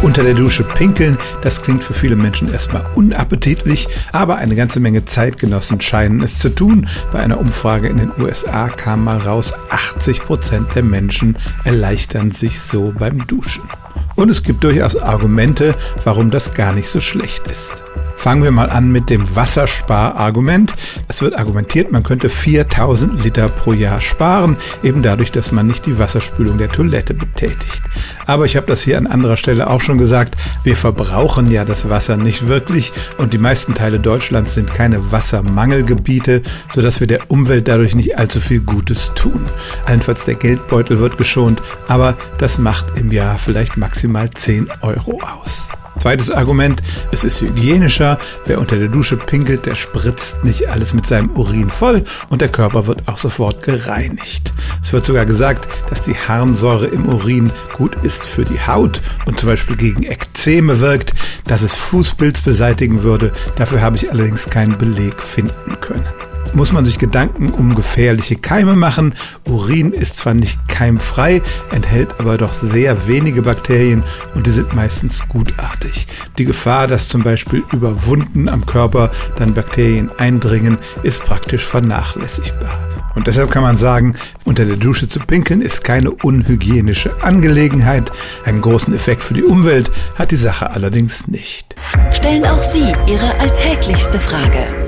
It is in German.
Unter der Dusche pinkeln, das klingt für viele Menschen erstmal unappetitlich, aber eine ganze Menge Zeitgenossen scheinen es zu tun. Bei einer Umfrage in den USA kam mal raus, 80 Prozent der Menschen erleichtern sich so beim Duschen. Und es gibt durchaus Argumente, warum das gar nicht so schlecht ist. Fangen wir mal an mit dem Wassersparargument. Es wird argumentiert, man könnte 4000 Liter pro Jahr sparen, eben dadurch, dass man nicht die Wasserspülung der Toilette betätigt. Aber ich habe das hier an anderer Stelle auch schon gesagt, wir verbrauchen ja das Wasser nicht wirklich und die meisten Teile Deutschlands sind keine Wassermangelgebiete, sodass wir der Umwelt dadurch nicht allzu viel Gutes tun. Allenfalls der Geldbeutel wird geschont, aber das macht im Jahr vielleicht maximal 10 Euro aus. Zweites Argument, es ist hygienischer. Wer unter der Dusche pinkelt, der spritzt nicht alles mit seinem Urin voll und der Körper wird auch sofort gereinigt. Es wird sogar gesagt, dass die Harnsäure im Urin gut ist für die Haut und zum Beispiel gegen Ekzeme wirkt, dass es Fußpilz beseitigen würde. Dafür habe ich allerdings keinen Beleg finden können muss man sich Gedanken um gefährliche Keime machen. Urin ist zwar nicht keimfrei, enthält aber doch sehr wenige Bakterien und die sind meistens gutartig. Die Gefahr, dass zum Beispiel über Wunden am Körper dann Bakterien eindringen, ist praktisch vernachlässigbar. Und deshalb kann man sagen, unter der Dusche zu pinkeln ist keine unhygienische Angelegenheit. Einen großen Effekt für die Umwelt hat die Sache allerdings nicht. Stellen auch Sie Ihre alltäglichste Frage